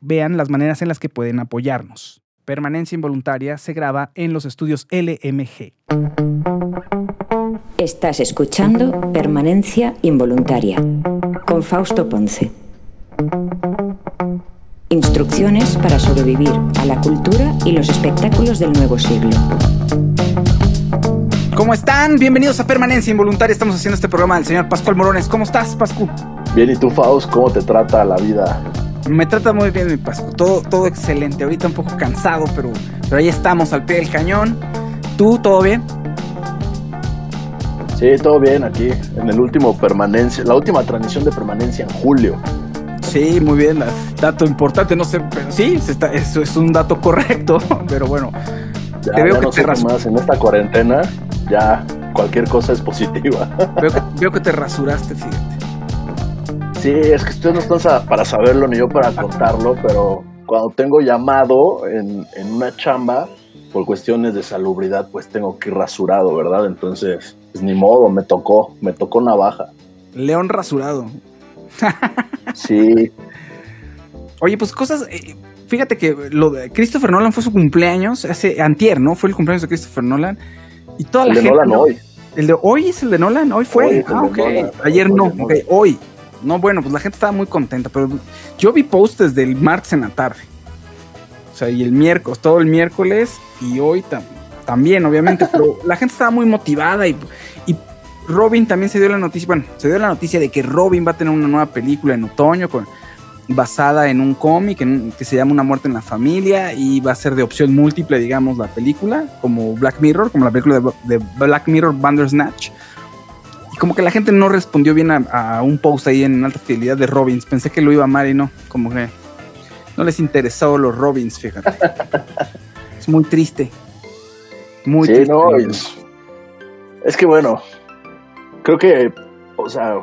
vean las maneras en las que pueden apoyarnos. Permanencia Involuntaria se graba en los estudios LMG. Estás escuchando Permanencia Involuntaria con Fausto Ponce. Instrucciones para sobrevivir a la cultura y los espectáculos del nuevo siglo. ¿Cómo están? Bienvenidos a Permanencia Involuntaria. Estamos haciendo este programa del señor Pascual Morones. ¿Cómo estás, Pascu? Bien, ¿y tú, Faust? ¿Cómo te trata la vida? Me trata muy bien mi Pascu, todo, todo excelente. Ahorita un poco cansado, pero, pero ahí estamos al pie del cañón. ¿Tú, todo bien? Sí, todo bien aquí, en el último permanencia, la última transmisión de permanencia en julio. Sí, muy bien, dato importante, no sé, pero sí, está, eso es un dato correcto, pero bueno. Ya, te veo que te más en esta cuarentena, ya cualquier cosa es positiva. Veo que, veo que te rasuraste, fíjate. Sí, es que ustedes no están para saberlo ni yo para contarlo, pero cuando tengo llamado en, una chamba, por cuestiones de salubridad, pues tengo que ir rasurado, ¿verdad? Entonces, pues ni modo, me tocó, me tocó navaja. León rasurado. sí. Oye, pues cosas. Eh, fíjate que lo de Christopher Nolan fue su cumpleaños, hace antier, ¿no? Fue el cumpleaños de Christopher Nolan. Y toda el la de Nolan hoy. ¿El de hoy es el de Nolan? ¿Hoy fue? ah, ok. Ayer no, ok, hoy. No, bueno, pues la gente estaba muy contenta, pero yo vi posts desde el martes en la tarde. O sea, y el miércoles, todo el miércoles y hoy también, obviamente, pero la gente estaba muy motivada y, y, Robin también se dio la noticia, bueno, se dio la noticia de que Robin va a tener una nueva película en otoño con, basada en un cómic que se llama Una muerte en la familia y va a ser de opción múltiple, digamos, la película, como Black Mirror, como la película de, de Black Mirror Bandersnatch como que la gente no respondió bien a, un post ahí en alta fidelidad de Robbins. Pensé que lo iba a amar y no, como que no les interesó los Robbins, fíjate. es muy triste. Muy sí, triste. No, es, que bueno, creo que, o sea,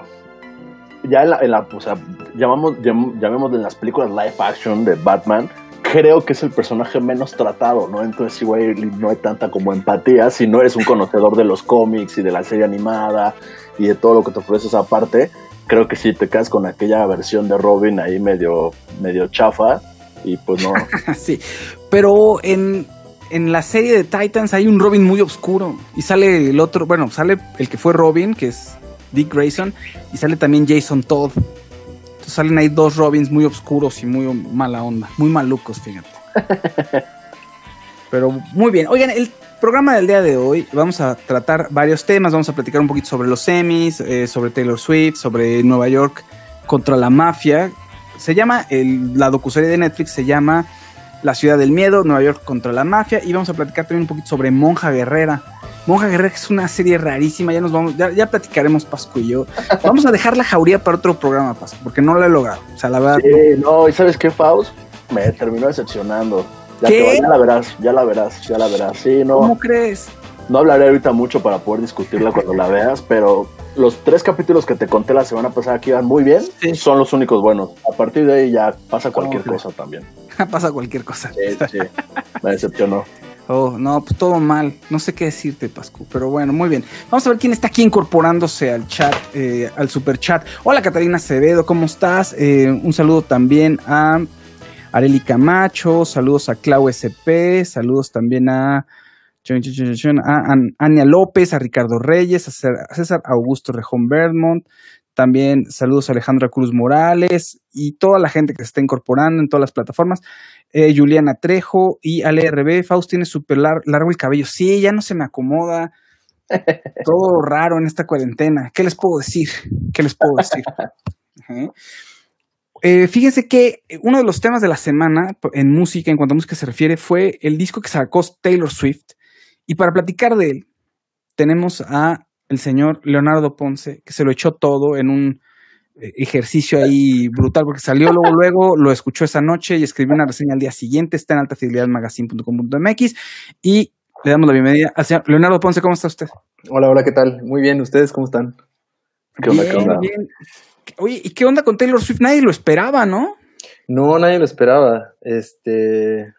ya en la, en la o sea, llamamos, llamemos en las películas live action de Batman, creo que es el personaje menos tratado, ¿no? Entonces igual no hay tanta como empatía si no eres un conocedor de los cómics y de la serie animada y de todo lo que te ofrece esa parte, creo que sí te quedas con aquella versión de Robin ahí medio, medio chafa y pues no. sí, pero en, en la serie de Titans hay un Robin muy oscuro y sale el otro, bueno, sale el que fue Robin, que es Dick Grayson, y sale también Jason Todd. Entonces salen ahí dos Robins muy oscuros y muy mala onda, muy malucos, fíjate. Pero muy bien. Oigan, el programa del día de hoy vamos a tratar varios temas. Vamos a platicar un poquito sobre los semis, eh, sobre Taylor Swift, sobre Nueva York contra la mafia. Se llama, el, la docuserie de Netflix se llama La ciudad del miedo, Nueva York contra la mafia. Y vamos a platicar también un poquito sobre Monja Guerrera, Monja Guerrera, es una serie rarísima, ya nos vamos, ya, ya platicaremos Pascu y yo. Vamos a dejar la jauría para otro programa, Pascu, porque no lo he logrado. O sea, la verdad. Sí, no, ¿y sabes qué, Faust? Me terminó decepcionando. Ya, ¿Qué? ya la verás, ya la verás, ya la verás. Sí, no, ¿Cómo crees? no hablaré ahorita mucho para poder discutirla cuando la veas, pero los tres capítulos que te conté la semana pasada que iban muy bien Sí. son los únicos buenos. A partir de ahí ya pasa cualquier cosa también. Pasa cualquier cosa. Sí, sí, me decepcionó. Oh, no, pues todo mal. No sé qué decirte, Pascu. Pero bueno, muy bien. Vamos a ver quién está aquí incorporándose al chat, eh, al super chat. Hola, Catalina Acevedo, ¿cómo estás? Eh, un saludo también a Areli Camacho. Saludos a Clau SP. Saludos también a, a An- Ania López, a Ricardo Reyes, a César- Augusto Rejón Bermont. También saludos a Alejandra Cruz Morales y toda la gente que se está incorporando en todas las plataformas. Eh, Juliana Trejo y Ale RB. Faust tiene súper lar- largo el cabello. Sí, ya no se me acomoda. Todo raro en esta cuarentena. ¿Qué les puedo decir? ¿Qué les puedo decir? Eh, fíjense que uno de los temas de la semana en música, en cuanto a música se refiere, fue el disco que sacó Taylor Swift. Y para platicar de él, tenemos a el señor Leonardo Ponce, que se lo echó todo en un eh, ejercicio ahí brutal, porque salió luego, luego, lo escuchó esa noche y escribió una reseña al día siguiente, está en altafidelidadmagazine.com.mx y le damos la bienvenida al señor Leonardo Ponce, ¿cómo está usted? Hola, hola, ¿qué tal? Muy bien, ¿ustedes cómo están? ¿Qué onda, qué onda? bien. Oye, ¿y qué onda con Taylor Swift? Nadie lo esperaba, ¿no? No, nadie lo esperaba. Este.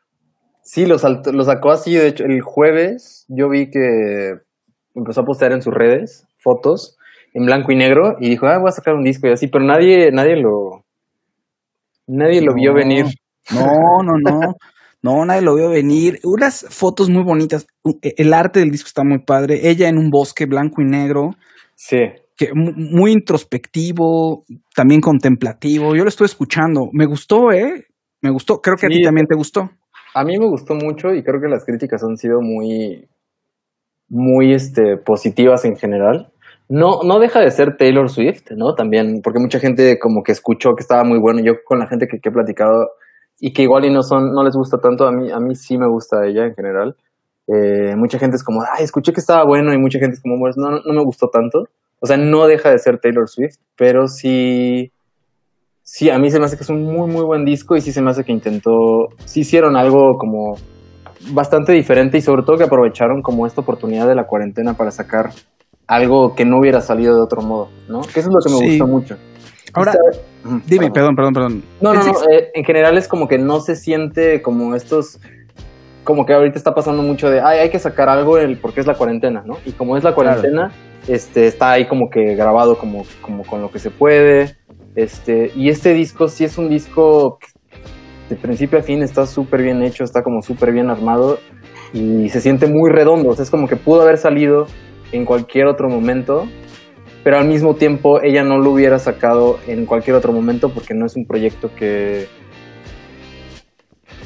Sí, lo, saltó- lo sacó así. De hecho, el jueves yo vi que empezó a postear en sus redes fotos en blanco y negro y dijo, ah, voy a sacar un disco y así, pero nadie, nadie lo. Nadie lo vio venir. No, no, no. No, nadie lo vio venir. Unas fotos muy bonitas. El arte del disco está muy padre. Ella en un bosque blanco y negro, Sí. Que mu- muy introspectivo, también contemplativo. Yo lo estoy escuchando. Me gustó, ¿eh? Me gustó. Creo que a ti también te gustó. A mí me gustó mucho y creo que las críticas han sido muy, muy este, positivas en general. No, no deja de ser Taylor Swift, ¿no? También, porque mucha gente como que escuchó que estaba muy bueno. Yo con la gente que, que he platicado y que igual y no son, no les gusta tanto, a mí, a mí sí me gusta ella en general. Eh, mucha gente es como, ay, escuché que estaba bueno y mucha gente es como, pues no, no, no me gustó tanto. O sea, no deja de ser Taylor Swift, pero sí, sí, a mí se me hace que es un muy, muy buen disco y sí se me hace que intentó, sí hicieron algo como bastante diferente y sobre todo que aprovecharon como esta oportunidad de la cuarentena para sacar algo que no hubiera salido de otro modo, ¿no? Que eso es lo que me Sí. gustó mucho. Ahora, Esta- dime, perdón. perdón, perdón. No, no, no. eh, en general es como que no se siente como estos. Como que ahorita está pasando mucho de. Ay, hay que sacar algo el, porque es la cuarentena, ¿no? Y como es la cuarentena, este, está ahí como que grabado como, como con lo que se puede. Este, y este disco sí es un disco que de principio a fin está súper bien hecho, está como súper bien armado y se siente muy redondo. O sea, es como que pudo haber salido en cualquier otro momento, pero al mismo tiempo ella no lo hubiera sacado en cualquier otro momento porque no es un proyecto que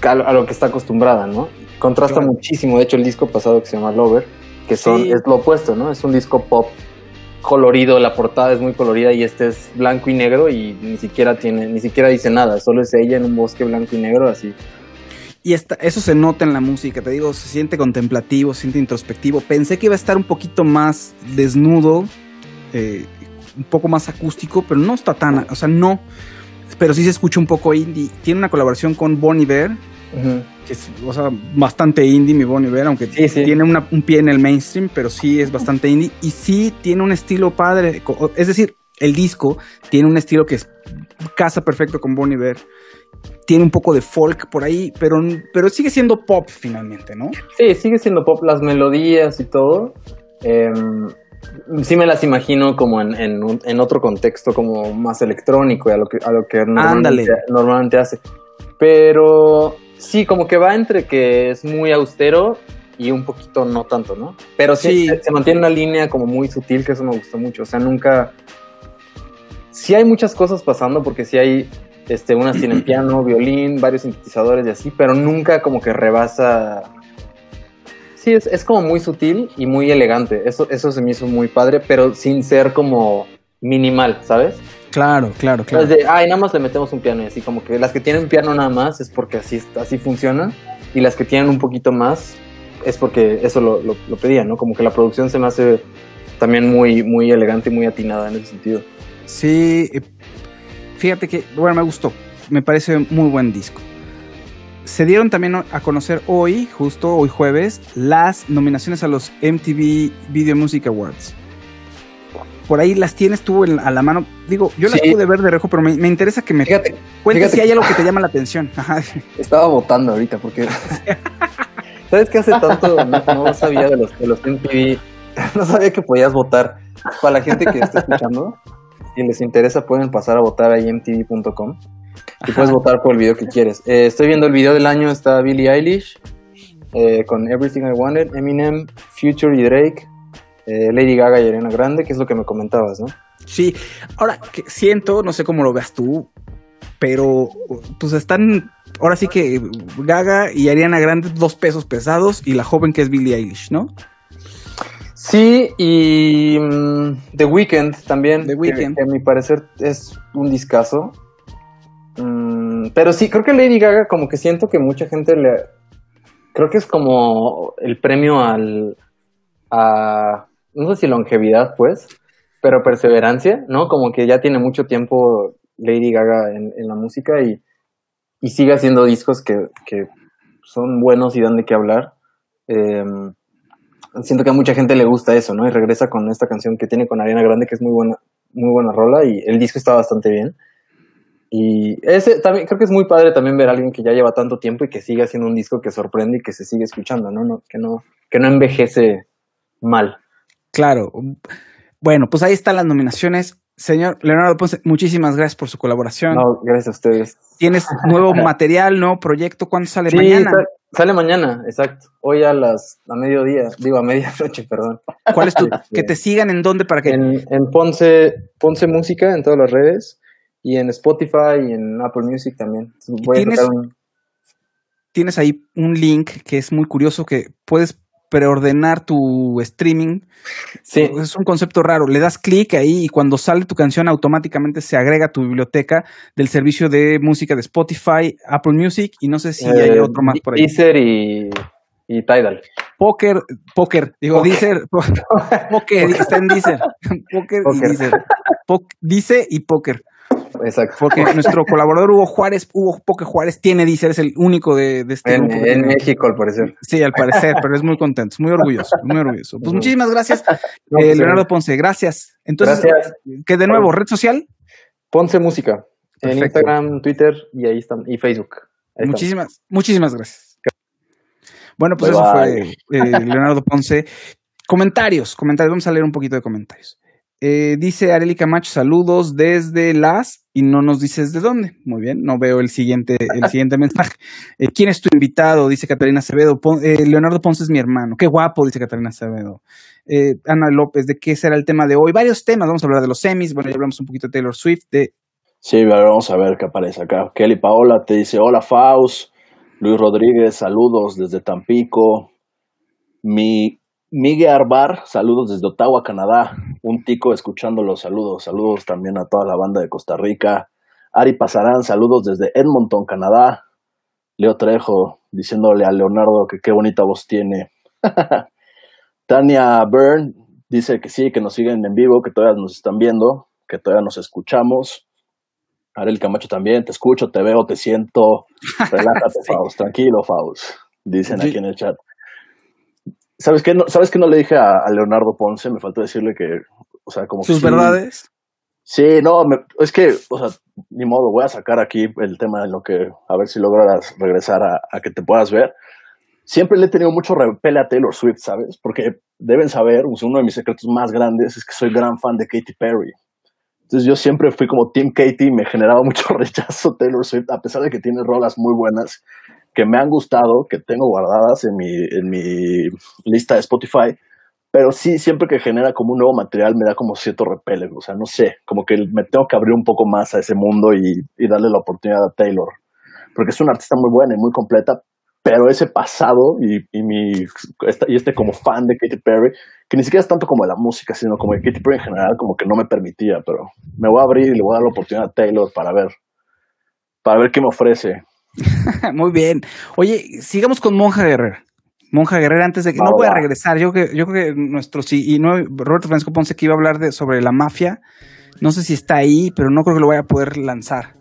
a lo, que está acostumbrada, ¿no? Contrasta Claro. muchísimo, de hecho el disco pasado que se llama Lover, que son, Sí. es lo opuesto, ¿no? Es un disco pop colorido, la portada es muy colorida y este es blanco y negro y ni siquiera tiene, ni siquiera dice nada, solo es ella en un bosque blanco y negro así. Y esta- eso se nota en la música, te digo, se siente contemplativo, se siente introspectivo. Pensé que iba a estar un poquito más desnudo, eh, un poco más acústico, pero no está tan, o sea, no. Pero sí se escucha un poco indie. Tiene una colaboración con Que es, o sea, bastante indie mi Bonnie Bear, aunque Sí, sí. tiene una- un pie en el mainstream, pero sí es bastante indie. Y sí tiene un estilo padre, es decir, el disco tiene un estilo que es, casa perfecto con Bonnie Bear. Tiene un poco de folk por ahí, pero, pero sigue siendo pop finalmente, ¿no? Sí, sigue siendo pop, las melodías y todo. em, sí me las imagino como en, en un- en otro contexto, como más electrónico y a lo que, a lo que normalmente, normalmente hace. Pero sí, como que va entre que es muy austero y un poquito no tanto, ¿no? Pero sí, Sí. Se, se mantiene una línea como muy sutil, que eso me gustó mucho. O sea, nunca... Sí hay muchas cosas pasando porque sí hay este, unas tienen piano, violín, varios sintetizadores y así, pero nunca como que rebasa Sí, es, es como muy sutil y muy elegante. Eso, eso se me hizo muy padre, pero sin ser como minimal, ¿sabes? Claro, claro, claro. Es de, ay, nada más le metemos un piano y así como que las que tienen piano nada más es porque así, así funciona y las que tienen un poquito más es porque eso lo, lo, lo pedía, ¿no? Como que la producción se me hace también muy, muy elegante y muy atinada en ese sentido. Sí, eh, fíjate que, bueno, me gustó. Me parece muy buen disco. Se dieron también a conocer hoy, justo hoy jueves, las nominaciones a los MTV Video Music Awards. Por ahí las tienes tú en- a la mano. Digo, yo las Sí. pude ver de rejo, pero me, me interesa que me Fíjate, cuentes fíjate si hay algo que te llama la atención. Ajá. estaba votando ahorita porque... ¿Sabes qué hace tanto no, no sabía de los, de los MTV? No sabía que podías votar. Para la gente que está escuchando, si les interesa pueden pasar a votar ahí mtv.com y puedes votar por el video que quieres. Eh, estoy viendo el video del año, está Billie Eilish eh, con Everything I Wanted, Eminem, Future y Drake, eh, Lady Gaga y Ariana Grande, que es lo que me comentabas, ¿no? Sí, ahora que siento, no sé cómo lo veas tú, pero pues están, ahora sí que Gaga y Ariana Grande, dos pesos pesados, y la joven que es Billie Eilish, ¿no? Sí, y mm, The Weeknd también. The Weeknd. Que, a mi parecer es un discazo. Mm, pero sí, creo que Lady Gaga, como que siento que mucha gente le. Creo que es como el premio al. a. No sé si longevidad, pues, pero perseverancia, ¿no? Como que ya tiene mucho tiempo Lady Gaga en, en la música y, y sigue haciendo discos que, que son buenos y dan de qué hablar. Em, siento que a mucha gente le gusta eso, ¿no? Y regresa con esta canción que tiene con Ariana Grande, que es muy buena, muy buena rola, y el disco está bastante bien. Y ese también, creo que es muy padre también ver a alguien que ya lleva tanto tiempo y que sigue haciendo un disco que sorprende y que se sigue escuchando, ¿no? no que no, que no envejece mal. Claro. Bueno, pues ahí están las nominaciones. Señor Leonardo Ponce, muchísimas gracias por su colaboración. No, gracias a ustedes. Tienes nuevo material, nuevo proyecto. ¿Cuándo sale? Sí, Mañana. sa- sale mañana, exacto. Hoy a las, a mediodía, digo a medianoche, perdón. ¿Cuál es tu? Este- Que te sigan en dónde para que. En, en Ponce, Ponce Música, en todas las redes, y en Spotify y en Apple Music también. Voy a tienes- sacar un- Tienes ahí un link que es muy curioso que puedes preordenar tu streaming. Sí, Es un concepto raro. Le das clic ahí y cuando sale tu canción automáticamente se agrega a tu biblioteca del servicio de música de Spotify, Apple Music y no sé si hay eh, otro más por ahí. Deezer y, y Tidal. Poker, Poker, digo Poker. Deezer, po- Poker, está en Deezer. Poker y Poker. Deezer. Po- Dice y Poker. Exacto. Porque nuestro colaborador Hugo Juárez, Hugo Poker Juárez, tiene Deezer, es el único de, de este En, grupo. en México, al parecer. Sí, al parecer, pero es muy contento, muy orgulloso, muy orgulloso. Pues muchísimas gracias, No, eh, pues, Leonardo Ponce, gracias. Entonces, Gracias. que de nuevo, red social, Ponce Música. En. Instagram, Twitter y ahí están. Y Facebook. Ahí muchísimas, muchísimas gracias. Bueno, pues Bye, eso bye. fue eh, Leonardo Ponce. Comentarios, comentarios, vamos a leer un poquito de comentarios. Eh, dice Areli Camacho, saludos desde las, y no nos dices de dónde. Muy bien, no veo el siguiente, el siguiente mensaje. Eh, ¿Quién es tu invitado? Dice Catalina Acevedo. Eh, Leonardo Ponce es mi hermano. Qué guapo, dice Catalina Acevedo. Eh, Ana López, ¿de qué será el tema de hoy? Varios temas, vamos a hablar de los semis, bueno, ya hablamos un poquito de Taylor Swift, de Sí, vamos a ver qué aparece acá. Kelly Paola te dice, hola Faust. Luis Rodríguez, saludos desde Tampico. Mi Miguel Arbar, saludos desde Ottawa, Canadá. Un tico escuchando los saludos. Saludos también a toda la banda de Costa Rica. Ari Pasarán, saludos desde Edmonton, Canadá. Leo Trejo, diciéndole a Leonardo que qué bonita voz tiene. Tania Byrne dice que sí, que nos siguen en vivo, que todavía nos están viendo, que todavía nos escuchamos. Arel Camacho también, te escucho, te veo, te siento. Relájate, Sí. Faust, tranquilo, Faust. Dicen aquí en el chat. ¿Sabes qué no, ¿sabes qué no le dije a, a Leonardo Ponce? Me faltó decirle que, o sea, como sus verdades. Sí, no, me- es que, o sea, ni modo, voy a sacar aquí el tema en lo que, a ver si logras regresar a, a que te puedas ver. Siempre le he tenido mucho repele a Taylor Swift, ¿sabes? Porque deben saber, uno de mis secretos más grandes es que soy gran fan de Katy Perry. Entonces yo siempre fui como Team Katy y me generaba mucho rechazo Taylor Swift, a pesar de que tiene rolas muy buenas que me han gustado, que tengo guardadas en mi, en mi lista de Spotify, pero sí, siempre que genera como un nuevo material me da como cierto repele, o sea, no sé, como que me tengo que abrir un poco más a ese mundo y, y darle la oportunidad a Taylor, porque es una artista muy buena y muy completa, pero ese pasado y, mi, esta- y este como fan de Katy Perry, que ni siquiera es tanto como de la música, sino como de Katy Perry en general, como que no me permitía, pero me voy a abrir y le voy a dar la oportunidad a Taylor para ver, para ver qué me ofrece. Muy bien. Oye, sigamos con Monja Guerrera. Monja Guerrera, antes de que no voy a regresar, yo que yo creo que nuestro sí y no Roberto Francisco Ponce que iba a hablar de sobre la mafia, no sé si está ahí, pero no creo que lo vaya a poder lanzar.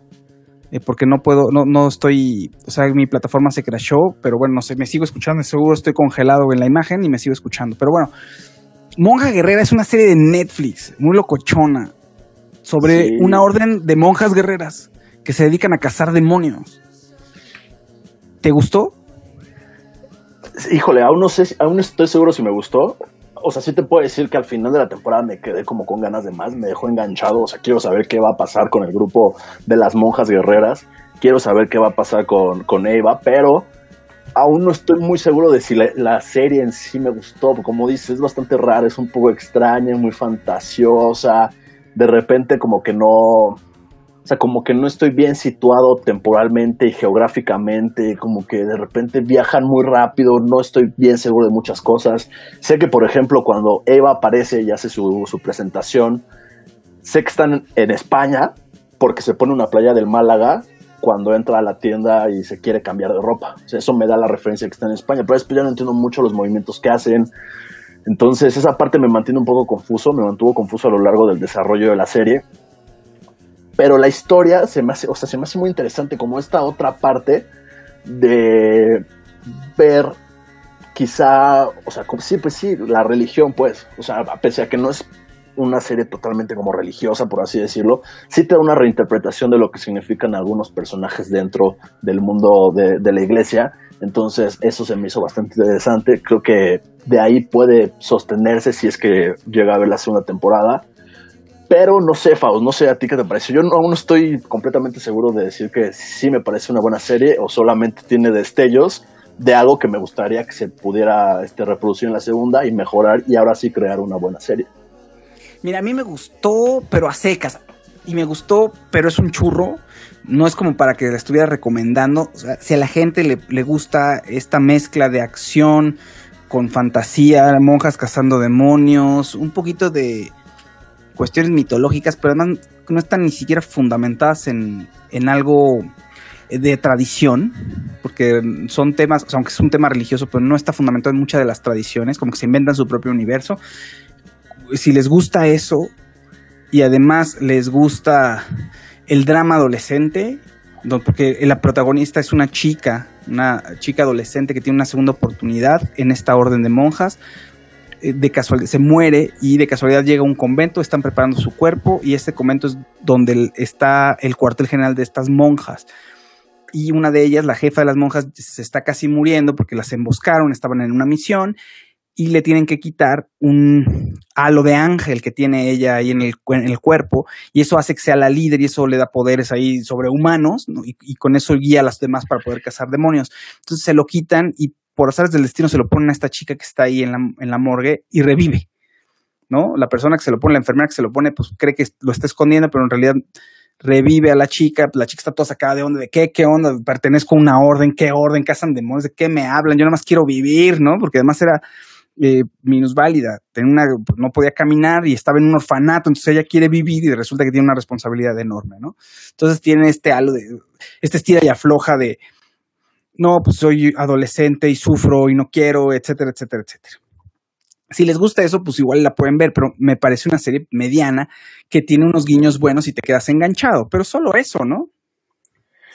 eh, porque no puedo, no, no estoy, o sea, mi plataforma se crashó, pero bueno, no sé, me sigo escuchando, seguro estoy congelado en la imagen y me sigo escuchando. Pero bueno, Monja Guerrera es una serie de Netflix, muy locochona, sobre Sí. una orden de monjas guerreras que se dedican a cazar demonios. ¿Te gustó? Híjole, aún no sé, aún estoy seguro si me gustó. O sea, sí te puedo decir que al final de la temporada me quedé como con ganas de más, me dejó enganchado. O sea, quiero saber qué va a pasar con el grupo de las monjas guerreras. Quiero saber qué va a pasar con, con Eva, pero aún no estoy muy seguro de si la, la serie en sí me gustó. Como dices, es bastante rara, es un poco extraña, muy fantasiosa. De repente como que no... O sea, como que no estoy bien situado temporalmente y geográficamente, como que de repente viajan muy rápido, no estoy bien seguro de muchas cosas. Sé que, por ejemplo, cuando Eva aparece y hace su, su presentación, sé que están en España porque se pone una playa del Málaga cuando entra a la tienda y se quiere cambiar de ropa. O sea, eso me da la referencia que está en España, pero después ya no entiendo mucho los movimientos que hacen. Entonces esa parte me mantiene un poco confuso, me mantuvo confuso a lo largo del desarrollo de la serie pero la historia se me hace, o sea, se me hace muy interesante como esta otra parte de ver quizá, o sea, como, sí, pues sí, la religión, pues, o sea, pese a que no es una serie totalmente como religiosa, por así decirlo, sí te da una reinterpretación de lo que significan algunos personajes dentro del mundo de, de la iglesia. Entonces, eso se me hizo bastante interesante. Creo que de ahí puede sostenerse si es que llega a ver la segunda temporada. Pero no sé, Faust, no sé a ti qué te parece. Yo no, aún no estoy completamente seguro de decir que sí me parece una buena serie o solamente tiene destellos de algo que me gustaría que se pudiera este, reproducir en la segunda y mejorar y ahora sí crear una buena serie. Mira, a mí me gustó, pero a secas. Y me gustó, pero es un churro. No es como para que la estuviera recomendando. O sea, si a la gente le, le gusta esta mezcla de acción con fantasía, monjas cazando demonios, un poquito de cuestiones mitológicas, pero además no están ni siquiera fundamentadas en, en algo de tradición, porque son temas, aunque es un tema religioso, pero no está fundamentado en muchas de las tradiciones, como que se inventan su propio universo. Si les gusta eso y además les gusta el drama adolescente, no, porque la protagonista es una chica, una chica adolescente que tiene una segunda oportunidad en esta orden de monjas, de casualidad se muere y de casualidad llega a un convento, están preparando su cuerpo y este convento es donde está el cuartel general de estas monjas. Y una de ellas, la jefa de las monjas, se está casi muriendo porque las emboscaron, estaban en una misión y le tienen que quitar un halo de ángel que tiene ella ahí en el, en el cuerpo y eso hace que sea la líder y eso le da poderes ahí sobrehumanos ¿no? y, y con eso guía a las demás para poder cazar demonios. Entonces se lo quitan y por azares del destino se lo ponen a esta chica que está ahí en la, morgue y revive. ¿no? La persona que se lo pone, la enfermera que se lo pone, pues cree que lo está escondiendo, pero en realidad revive a la chica, la chica está toda sacada de onda, de qué, qué onda, pertenezco a una orden, qué orden, cazan demonios, de qué me hablan, yo nada más quiero vivir, ¿no? Porque además era eh, minusválida, tenía una, pues, no podía caminar y estaba en un orfanato, entonces ella quiere vivir y resulta que tiene una responsabilidad enorme, ¿no? Entonces tiene este halo de, este estira y afloja de, no, pues soy adolescente y sufro y no quiero, etcétera, etcétera, etcétera. Si les gusta eso, pues igual la pueden ver, pero me parece una serie mediana que tiene unos guiños buenos y te quedas enganchado, pero solo eso, ¿no?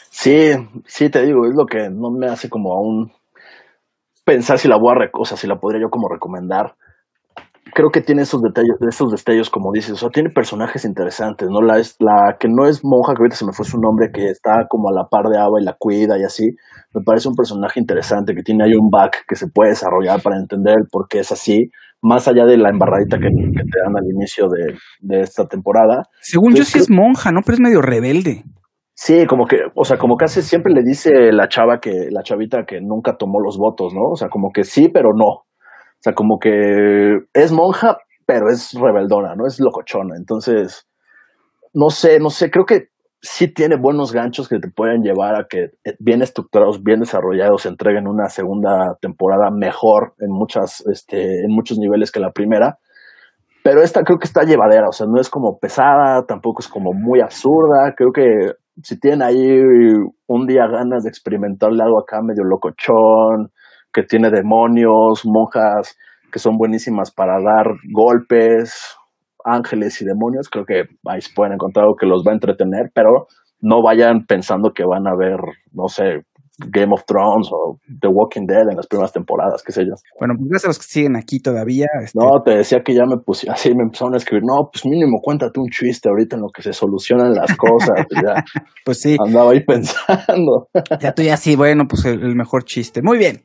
Sí, sí, te digo, es lo que no me hace como aún pensar si la voy a, o sea, si la podría yo como recomendar. Creo que tiene esos detalles, esos destellos, como dices, o sea, tiene personajes interesantes, ¿no? La, es, la que no es monja, que ahorita se me fue su nombre, que está como a la par de Ava y la cuida y así, me parece un personaje interesante, que tiene ahí un back que se puede desarrollar para entender por qué es así, más allá de la embarradita que, que te dan al inicio de, de esta temporada. Según yo Pues sí es monja, ¿no? Pero es medio rebelde. Sí, como que, o sea, como casi siempre le dice la chava que, la chavita que nunca tomó los votos, ¿no? O sea, como que sí, pero no. O sea, como que es monja, pero es rebeldona, ¿no? Es locochona. Entonces, no sé, no sé, creo que sí tiene buenos ganchos que te pueden llevar a que eh, bien estructurados, bien desarrollados, se entreguen una segunda temporada mejor en muchas, este, en muchos niveles que la primera. Pero esta creo que está llevadera, o sea, no es como pesada, tampoco es como muy absurda. Creo que si tienen ahí un día ganas de experimentarle algo acá medio locochón, que tiene demonios, monjas que son buenísimas para dar golpes, ángeles y demonios, creo que ahí se pueden encontrar algo que los va a entretener, pero no vayan pensando que van a ver, no sé, Game of Thrones o The Walking Dead en las primeras temporadas, qué sé yo. Bueno, pues gracias a los que siguen aquí todavía. este, No, te decía que ya me puse así, me empezaron a escribir, no, pues mínimo cuéntate un chiste ahorita en lo que se solucionan las cosas. ya Pues sí, andaba ahí pensando. ya tú ya sí, bueno, pues el, el mejor chiste. Muy bien.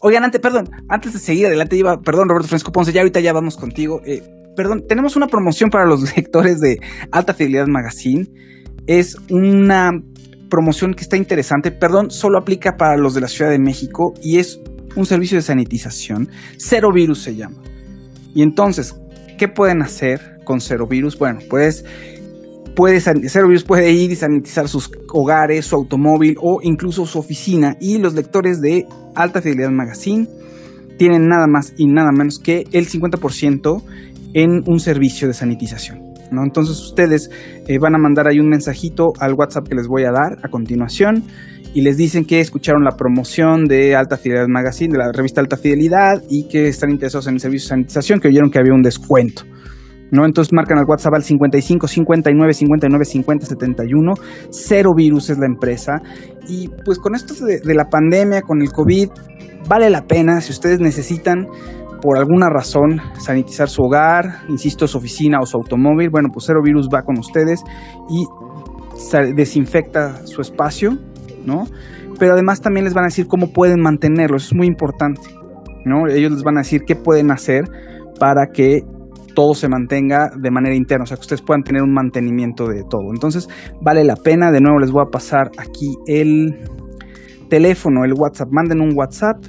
Oigan, antes, perdón, antes de seguir adelante, iba, perdón, Roberto Francisco Ponce, ya ahorita ya vamos contigo. Eh, perdón, tenemos una promoción para los lectores de Alta Fidelidad Magazine. Es una promoción que está interesante, perdón, solo aplica para los de la Ciudad de México y es un servicio de sanitización. Cero virus se llama. Y entonces, ¿qué pueden hacer con cero virus? Bueno, pues puede, cero virus puede ir y sanitizar sus hogares, su automóvil o incluso su oficina. Y los lectores de Alta Fidelidad Magazine tienen nada más y nada menos que el 50% en un servicio de sanitización. Entonces ustedes eh, van a mandar ahí un mensajito al WhatsApp que les voy a dar a continuación y les dicen que escucharon la promoción de Alta Fidelidad Magazine, de la revista Alta Fidelidad y que están interesados en el servicio de sanitización, que oyeron que había un descuento. ¿No? Entonces marcan al WhatsApp al 55 59 59 50 71. Cero Virus es la empresa. Y pues con esto de, la pandemia, con el COVID, vale la pena si ustedes necesitan por alguna razón sanitizar su hogar, insisto, su oficina o su automóvil. Bueno, pues Cero Virus va con ustedes y desinfecta su espacio, ¿no? Pero además también les van a decir cómo pueden mantenerlo, eso es muy importante, ¿no? Ellos les van a decir qué pueden hacer para que todo se mantenga de manera interna, o sea, que ustedes puedan tener un mantenimiento de todo. Entonces, vale la pena, de nuevo les voy a pasar aquí el teléfono, el WhatsApp, manden un WhatsApp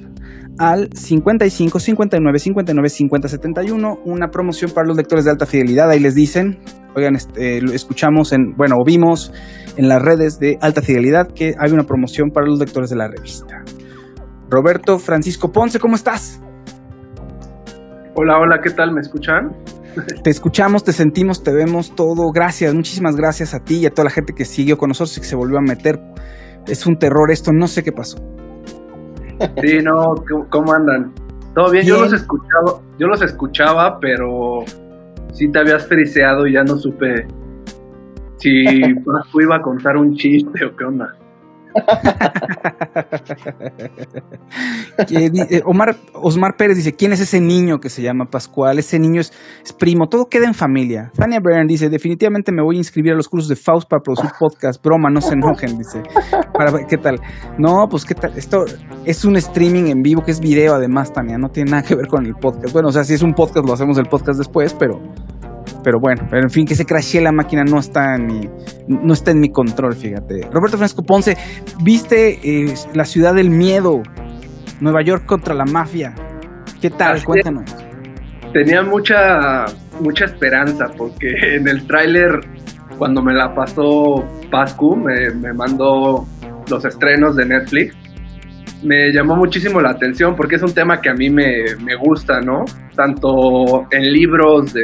al 55 59 59 50 71, una promoción para los lectores de alta fidelidad, ahí les dicen, oigan, este, escuchamos en, bueno, o vimos en las redes de alta fidelidad que hay una promoción para los lectores de la revista. Roberto Francisco Ponce, ¿cómo estás? Hola, hola, ¿qué tal? ¿Me escuchan? Te escuchamos, te sentimos, te vemos todo. Gracias, muchísimas gracias a ti y a toda la gente que siguió con nosotros y que se volvió a meter. Es un terror esto, no sé qué pasó. Sí, no, ¿cómo- ¿cómo andan? Todo bien, yo los escuchaba, yo los escuchaba, pero sí te habías friseado y ya no supe si Pascu iba a contar un chiste o qué onda. Eh, Omar, Osmar Pérez dice, ¿quién es ese niño que se llama Pascual? Ese niño es, primo, todo queda en familia. Tania Byrne dice, definitivamente me voy a inscribir a los cursos de Faust para producir podcast. Broma, no se enojen, dice. ¿Qué tal? No, pues qué tal. Esto es un streaming en vivo, que es video además, Tania, no tiene nada que ver con el podcast. Bueno, o sea, si es un podcast, lo hacemos el podcast después, pero... Pero bueno, pero en fin, que se crashee la máquina no está en mi, no está en mi control, fíjate. Roberto Francisco Ponce, ¿viste eh, La Ciudad del Miedo? Nueva York contra la mafia. ¿Qué tal? Así. Cuéntanos. Tenía mucha, mucha esperanza porque en el tráiler, cuando me la pasó Pascu, me, me mandó los estrenos de Netflix, me llamó muchísimo la atención porque es un tema que a mí me, me gusta, ¿no? Tanto en libros de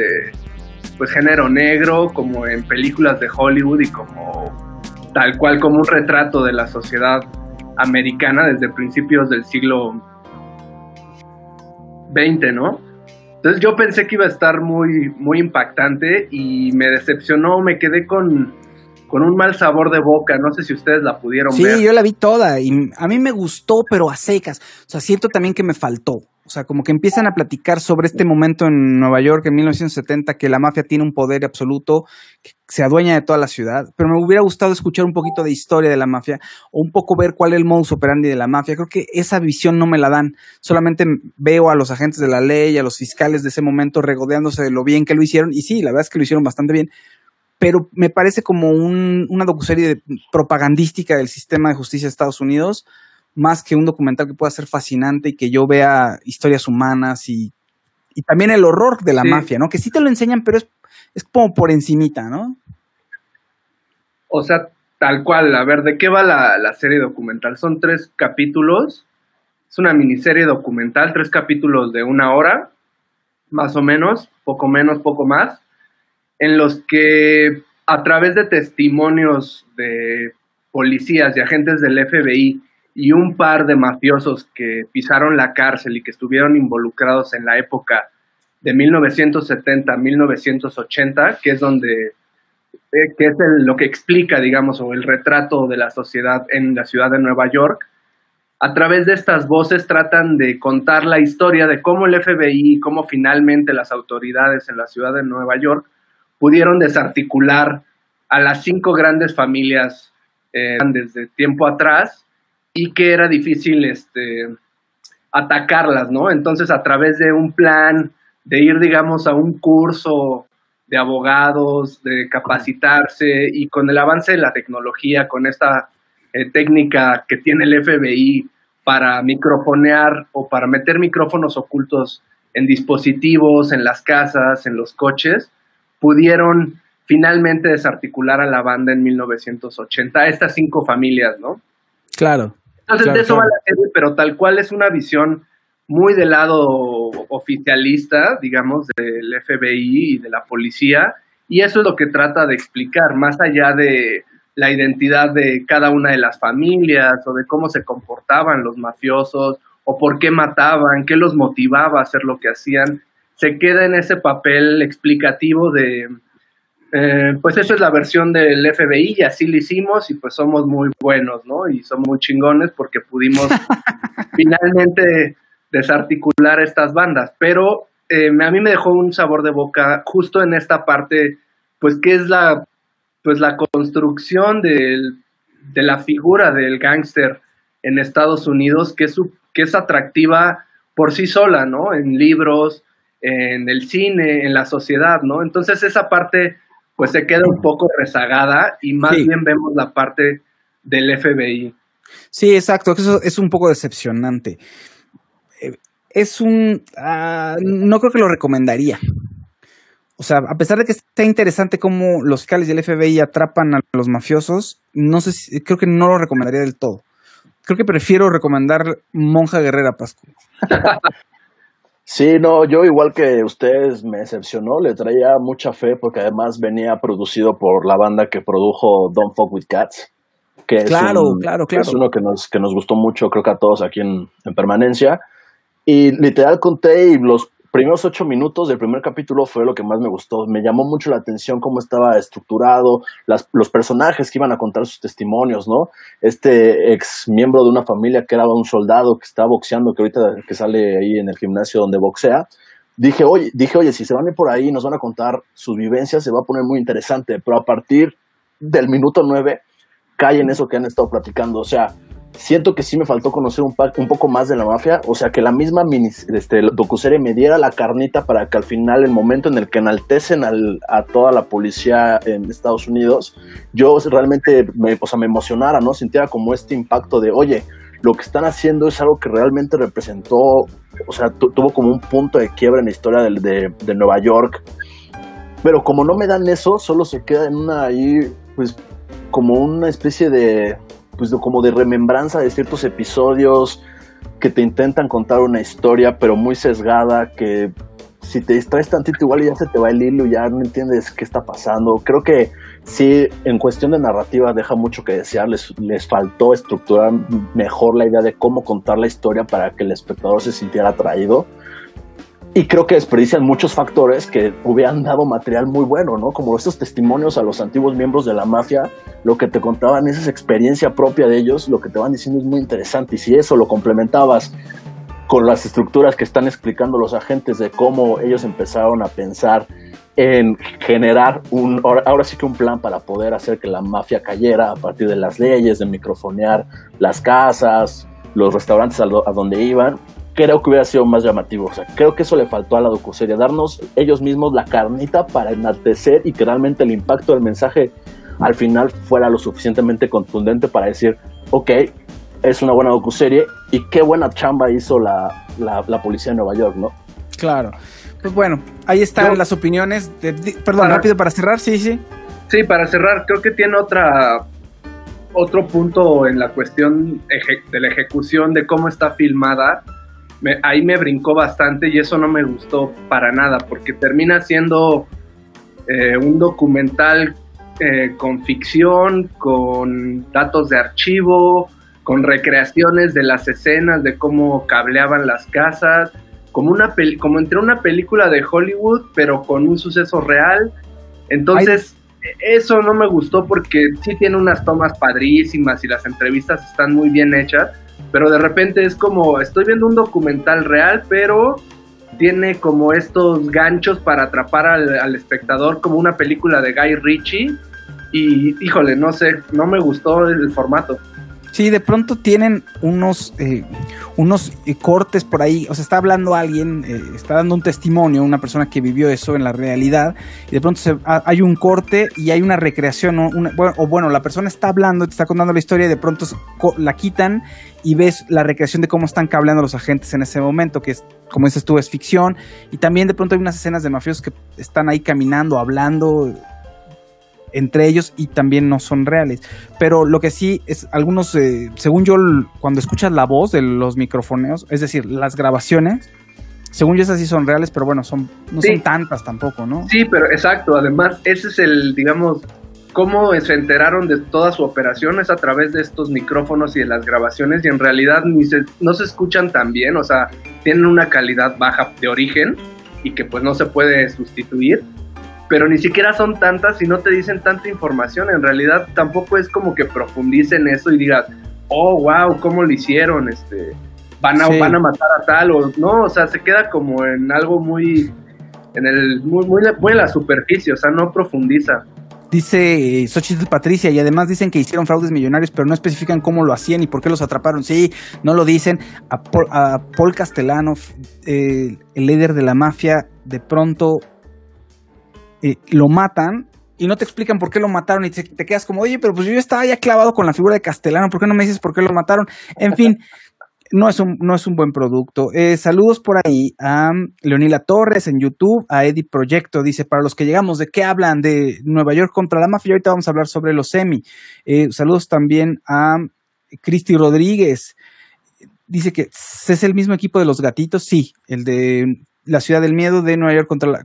pues género negro como en películas de Hollywood y como tal cual como un retrato de la sociedad americana desde principios del siglo XX, ¿no? Entonces yo pensé que iba a estar muy, muy impactante y me decepcionó, me quedé con, con un mal sabor de boca, no sé si ustedes la pudieron Sí, ver. yo la vi toda y a mí me gustó, pero a secas. O sea, siento también que me faltó. O sea, como que empiezan a platicar sobre este momento en Nueva York en 1970, que la mafia tiene un poder absoluto, que se adueña de toda la ciudad. Pero me hubiera gustado escuchar un poquito de historia de la mafia o un poco ver cuál es el modus operandi de la mafia. Creo que esa visión no me la dan. Solamente veo a los agentes de la ley, a los fiscales de ese momento regodeándose de lo bien que lo hicieron. Y sí, la verdad es que lo hicieron bastante bien pero me parece como un, una docuserie propagandística del sistema de justicia de Estados Unidos, más que un documental que pueda ser fascinante y que yo vea historias humanas y, y también el horror de la Sí. mafia, ¿no? Que sí te lo enseñan, pero es, es como por encimita, ¿no? O sea, tal cual, a ver, ¿de qué va la, la serie documental? Son tres capítulos, es una miniserie documental, tres capítulos de una hora, más o menos, poco menos, poco más, en los que a través de testimonios de policías y agentes del FBI y un par de mafiosos que pisaron la cárcel y que estuvieron involucrados en la época de 1970 a 1980, que es donde eh, que es lo que explica, digamos, o el retrato de la sociedad en la ciudad de Nueva York. A través de estas voces tratan de contar la historia de cómo el FBI, cómo finalmente las autoridades en la ciudad de Nueva York pudieron desarticular a las cinco grandes familias eh, desde tiempo atrás y que era difícil este, atacarlas, ¿no? Entonces, a través de un plan, de ir, digamos, a un curso de abogados, de capacitarse y con el avance de la tecnología, con esta eh, técnica que tiene el FBI para microfonear o para meter micrófonos ocultos en dispositivos, en las casas, en los coches, pudieron finalmente desarticular a la banda en 1980, estas cinco familias, ¿no? Claro. Entonces, de eso va la serie, pero tal cual es una visión muy del lado oficialista, digamos, del FBI y de la policía, y eso es lo que trata de explicar, más allá de la identidad de cada una de las familias o de cómo se comportaban los mafiosos o por qué mataban, qué los motivaba a hacer lo que hacían, se queda en ese papel explicativo de, eh, pues eso es la versión del FBI y así lo hicimos y pues somos muy buenos, ¿no? Y somos muy chingones porque pudimos finalmente desarticular estas bandas, pero eh, a mí me dejó un sabor de boca justo en esta parte, pues que es la, pues la construcción del, de la figura del gángster en Estados Unidos, que es, que es atractiva por sí sola, ¿no? En libros, en el cine, en la sociedad, ¿no? Entonces esa parte pues se queda un poco rezagada y más bien vemos la parte del FBI. Sí, exacto, eso es un poco decepcionante. Eh, es un... Ah, no creo que lo recomendaría. O sea, a pesar de que está interesante cómo los fiscales del FBI atrapan a los mafiosos, no sé si, creo que no lo recomendaría del todo. Creo que prefiero recomendar Monja Guerrera Pascu. Sí, no, yo igual que ustedes me decepcionó, le traía mucha fe porque además venía producido por la banda que produjo Don't Fuck With Cats, que es, claro, claro, claro. es uno que nos, que nos gustó mucho, creo que a todos aquí en, en permanencia. Y literal conté y los primeros ocho minutos del primer capítulo fue lo que más me gustó. Me llamó mucho la atención cómo estaba estructurado, los personajes que iban a contar sus testimonios, ¿no? Este ex miembro de una familia que era un soldado que estaba boxeando, que ahorita que sale ahí en el gimnasio donde boxea. Dije, oye, dije, oye, si se van a ir por ahí y nos van a contar sus vivencias, se va a poner muy interesante. Pero a partir del minuto nueve, cae en eso que han estado platicando. O sea, siento que sí me faltó conocer un, poco más de la mafia, o sea, que la misma mini, este, docuserie me diera la carnita para que al final, el momento en el que enaltecen al, a toda la policía en Estados Unidos, yo realmente me, o sea, me emocionara, ¿no? Sintiera como este impacto de, oye, lo que están haciendo es algo que realmente representó, o sea, tuvo como un punto de quiebra en la historia de, de Nueva York, pero como no me dan eso, solo se queda en una ahí, pues, como una especie de pues como de remembranza de ciertos episodios que te intentan contar una historia, pero muy sesgada, que si te distraes tantito igual ya se te va el hilo, ya no entiendes qué está pasando. Creo que sí, en cuestión de narrativa deja mucho que desear, les, les faltó estructurar mejor la idea de cómo contar la historia para que el espectador se sintiera atraído. Y creo que desperdician muchos factores que hubieran dado material muy bueno, ¿no? Como esos testimonios a los antiguos miembros de la mafia, lo que te contaban, esa experiencia propia de ellos, lo que te van diciendo es muy interesante. Y si eso lo complementabas con las estructuras que están explicando los agentes de cómo ellos empezaron a pensar en generar un, ahora sí que un plan para poder hacer que la mafia cayera a partir de las leyes, de microfonear las casas, los restaurantes a, a donde iban, creo que hubiera sido más llamativo. O sea, creo que eso le faltó a la docuserie, darnos ellos mismos la carnita para enaltecer y que realmente el impacto del mensaje al final fuera lo suficientemente contundente para decir, ok, es una buena docuserie y qué buena chamba hizo la, la, policía de Nueva York, ¿no? Claro. Pues bueno, ahí están las opiniones. De, perdón, rápido para cerrar, sí, sí. Sí, para cerrar, creo que tiene otra otro punto en la cuestión de la ejecución de cómo está filmada ahí me brincó bastante y eso no me gustó para nada, porque termina siendo eh, un documental eh, con ficción, con datos de archivo, con recreaciones de las escenas, de cómo cableaban las casas, como, una pel- como entre una película de Hollywood, pero con un suceso real. Entonces, eso no me gustó porque sí tiene unas tomas padrísimas y las entrevistas están muy bien hechas, pero de repente es como, estoy viendo un documental real, pero tiene como estos ganchos para atrapar al, espectador como una película de Guy Ritchie y híjole, no sé, no me gustó el formato. Sí, de pronto tienen unos, eh, unos eh, cortes por ahí, o sea, está hablando alguien, eh, está dando un testimonio, una persona que vivió eso en la realidad, y de pronto se- ha- hay un corte y hay una recreación, bueno, o bueno, la persona está hablando, te está contando la historia y de pronto la quitan y ves la recreación de cómo están cableando los agentes en ese momento, que es, como dices tú, es ficción, y también de pronto hay unas escenas de mafiosos que están ahí caminando, hablando entre ellos y también no son reales. Pero lo que sí es, algunos, eh, según yo, cuando escuchas la voz de los microfoneos, es decir, las grabaciones, según yo esas sí son reales, pero bueno, son no Sí. son tantas tampoco, ¿no? Sí, pero exacto, además ese es el, digamos, cómo se enteraron de toda su operación es a través de estos micrófonos y de las grabaciones y en realidad ni se, no se escuchan tan bien, o sea, tienen una calidad baja de origen y que pues no se puede sustituir, pero ni siquiera son tantas y no te dicen tanta información, en realidad tampoco es como que profundicen eso y digas, oh, wow, ¿cómo lo hicieron? Este, van a, Sí. van a matar a tal o no, o sea, se queda como en algo muy en el muy, muy, la superficie, o sea, no profundiza. Dice eh, Xochitl Patricia, y además dicen que hicieron fraudes millonarios, pero no especifican cómo lo hacían y por qué los atraparon. Sí, no lo dicen. A Paul, a Paul Castellano, eh, el líder de la mafia, de pronto eh, lo matan y no te explican por qué lo mataron y te, quedas como, oye, pero pues yo estaba ya clavado con la figura de Castellano, ¿por qué no me dices por qué lo mataron? En fin. No es, un, no es un buen producto. Eh, saludos por ahí a Leonila Torres en YouTube, a Eddie Proyecto. Dice, para los que llegamos, ¿de qué hablan? De Nueva York contra la mafia. Ahorita vamos a hablar sobre los semi. Eh, saludos también a Cristi Rodríguez. Dice que es el mismo equipo de los gatitos. Sí, el de la ciudad del miedo de Nueva York contra la,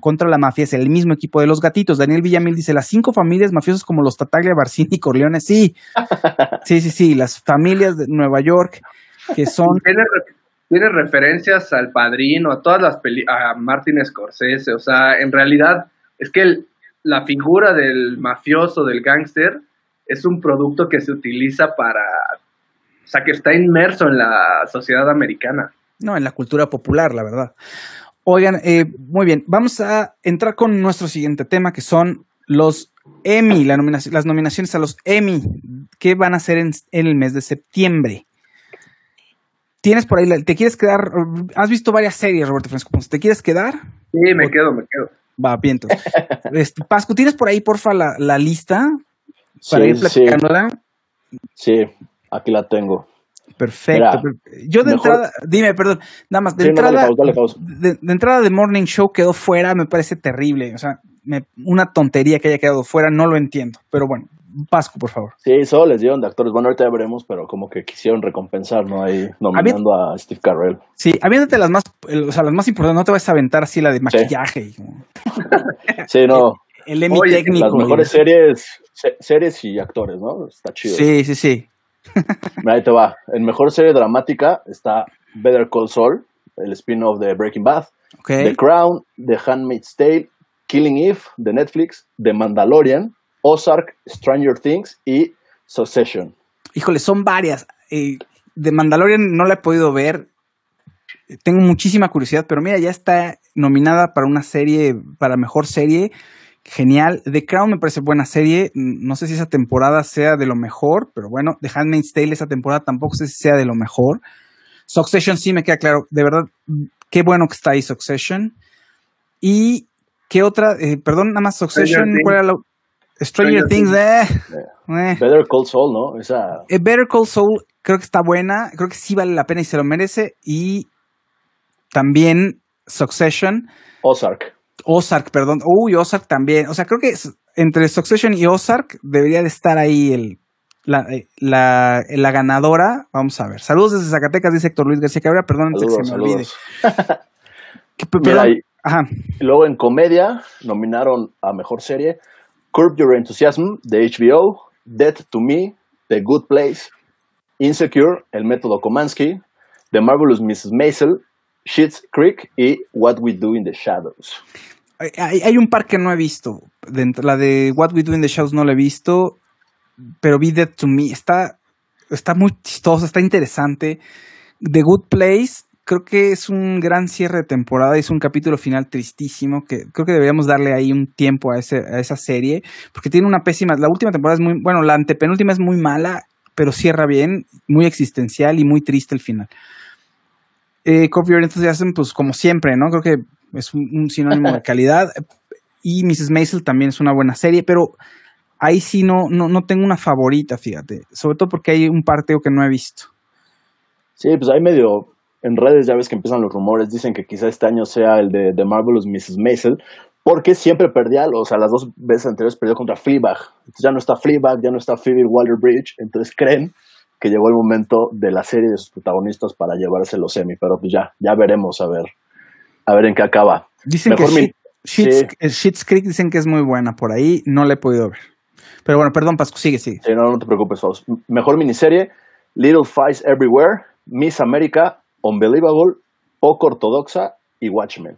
contra la mafia es el mismo equipo de los gatitos. Daniel Villamil dice, las cinco familias mafiosas como los Tataglia, Barcini y Corleone. Sí, sí, sí, sí, las familias de Nueva York que son... Tiene, re- tiene referencias al padrino, a todas las peli a Martin Scorsese, o sea, en realidad es que el- la figura del mafioso, del gángster, es un producto que se utiliza para, o sea, que está inmerso en la sociedad americana. No, en la cultura popular, la verdad. Oigan, eh, muy bien, vamos a entrar con nuestro siguiente tema, que son los Emmy, la las nominaciones a los Emmy, que van a ser en, en el mes de septiembre. Tienes por ahí, la- ¿te quieres quedar? Has visto varias series, Roberto Francisco Ponce, ¿te quieres quedar? Sí, me O- quedo, me quedo. Va, bien, entonces. Este, Pascu, ¿tienes por ahí, porfa, la, la lista para Sí, ir sí, platicándola? sí, aquí la tengo. Perfecto. Mira, Yo de mejor- entrada, dime, perdón, nada más, de Sí, no, dale entrada, pausa, dale pausa. de, de entrada de Morning Show quedó fuera, me parece terrible. O sea, me- una tontería que haya quedado fuera, no lo entiendo. Pero bueno, Pascu, por favor. Sí, solo les dieron de actores. Bueno, ahorita ya veremos, pero como que quisieron recompensar, ¿no? Ahí nominando a Steve Carell. Sí, aviéntate las más, el- o sea, las más importantes, no te vas a aventar así la de maquillaje. Sí, no, el Emmy Oye, técnico. las mejores series, se- series y actores, ¿no? Está chido. Sí, sí, sí. Ahí te va. En mejor serie dramática está Better Call Saul, el spin-off de Breaking Bad. The Crown, The Handmaid's Tale, Killing Eve de Netflix, The Mandalorian, Ozark, Stranger Things y Succession. Híjole, son varias. Eh, de Mandalorian no la he podido ver. Tengo muchísima curiosidad, pero mira, ya está nominada para una serie, para mejor serie. Genial. The Crown me parece buena serie. No sé si esa temporada sea de lo mejor, pero bueno, The Handmaid's Tale esa temporada tampoco sé si sea de lo mejor. Succession sí me queda claro. De verdad, qué bueno que está ahí Succession. Y qué otra, Eh, perdón, nada más Succession. Stranger ¿cuál era la- Stranger, Stranger Things, eh. eh. Better Call Saul, ¿no? Esa Eh, Better Call Saul creo que está buena, creo que sí vale la pena y se lo merece. Y también Succession, Ozark. Ozark, perdón. Uy, Ozark también. O sea, creo que entre Succession y Ozark debería de estar ahí el, la, eh, la, la ganadora. Vamos a ver. Saludos desde Zacatecas, dice Héctor Luis García Cabrera. Perdón antes que se me olvide. Que- Mira, y- Ajá. luego en comedia nominaron a mejor serie Curb Your Enthusiasm de HBO, Dead to Me, The Good Place, Insecure, El Método Komansky, The Marvelous Mrs. Maisel, Schitt's Creek y What We Do in the Shadows. Hay, un par que no he visto. La de What We Do in the Shadows no la he visto, pero vi Dead to Me. Está, está muy chistosa, está interesante. The Good Place, creo que es un gran cierre de temporada es un capítulo final tristísimo que creo que deberíamos darle ahí un tiempo a, ese, a esa serie porque tiene una pésima, la última temporada es muy, bueno, la antepenúltima es muy mala, pero cierra bien, muy existencial y muy triste el final. Eh, Your Enthusiasm, pues como siempre, ¿no? Creo que es un, un sinónimo de calidad. Y Mrs. Maisel también es una buena serie, pero ahí sí no, no, no tengo una favorita, fíjate. Sobre todo porque hay un parteo que no he visto. Sí, pues hay medio. En redes ya ves que empiezan los rumores. Dicen que quizá este año sea el de The Marvelous Mrs. Maisel. Porque siempre perdía, o sea, las dos veces anteriores perdió contra Fleabag. Entonces ya no está Fleabag, ya no está Phoebe Waller-Bridge. Entonces creen que llegó el momento de la serie de sus protagonistas para llevarse los semi. Pero pues ya, ya veremos a ver, a ver en qué acaba. Dicen Mejor que mi- Schitt's, sí. eh, Creek dicen que es muy buena por ahí. No la he podido ver. Pero bueno, perdón, Pascu, sigue, sigue. Sí, no, no te preocupes, Faust. Mejor miniserie: Little Fights Everywhere, Miss America, Unbelievable, Poco Ortodoxa y Watchmen.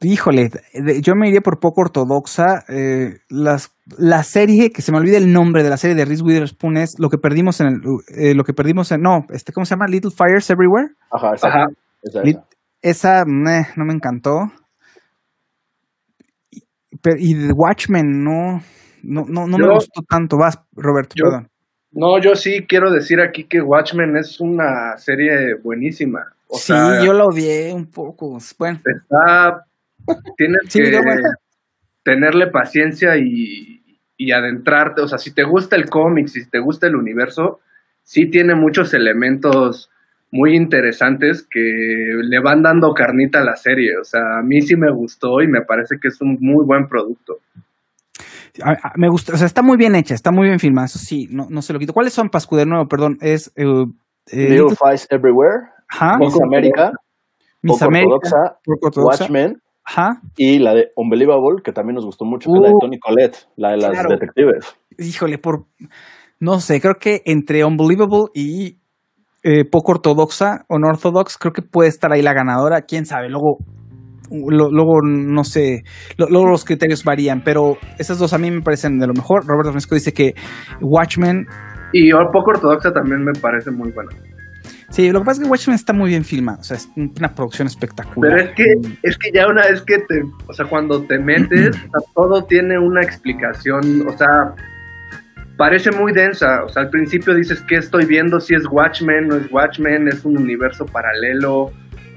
Híjole, de- yo me iría por poco ortodoxa. eh, las, la serie, que se me olvida el nombre de la serie de Reese Witherspoon es lo que perdimos en el, eh, lo que perdimos en, no, este, ¿cómo se llama? Little Fires Everywhere. Ajá, esa. Ajá. esa, Lit- esa. Esa meh, no me encantó. Y, pero- y The Watchmen no, no, no, no me Yo- gustó tanto. Vas, Roberto, Yo- perdón. No, yo sí quiero decir aquí que Watchmen es una serie buenísima. O sí, sea, yo la odié un poco. Bueno, está. Tienes Sí, que tenerle paciencia y, y adentrarte. O sea, si te gusta el cómic, si te gusta el universo, sí tiene muchos elementos muy interesantes que le van dando carnita a la serie. O sea, a mí sí me gustó y me parece que es un muy buen producto. a- a- me gusta, o sea, está muy bien hecha, está muy bien filmada, eso sí, no, no se lo quito. ¿Cuáles son, Pascu, de nuevo? Perdón, es... eh, eh, Little Fights Everywhere, Ajá, Miss Miss América, Ortodoxa. Watchmen Ajá, y la de Unbelievable, que también nos gustó mucho, que es la de Uh, Tony Collette, la de las claro. detectives. híjole, por... No sé, creo que entre Unbelievable y eh, poco ortodoxa o no ortodox, creo que puede estar ahí la ganadora, quién sabe, luego... lo- luego, no sé, lo- luego los criterios varían, pero esas dos a mí me parecen de lo mejor. Roberto Fresco dice que Watchmen Y poco ortodoxa también me parece muy buena. Sí, lo que pasa es que Watchmen está muy bien filmado, o sea, es una producción espectacular. Pero es que, es que ya una vez que te, o sea, cuando te metes, todo tiene una explicación, o sea, parece muy densa, o sea, al principio dices, ¿qué estoy viendo? Si es Watchmen, no es Watchmen, es un universo paralelo,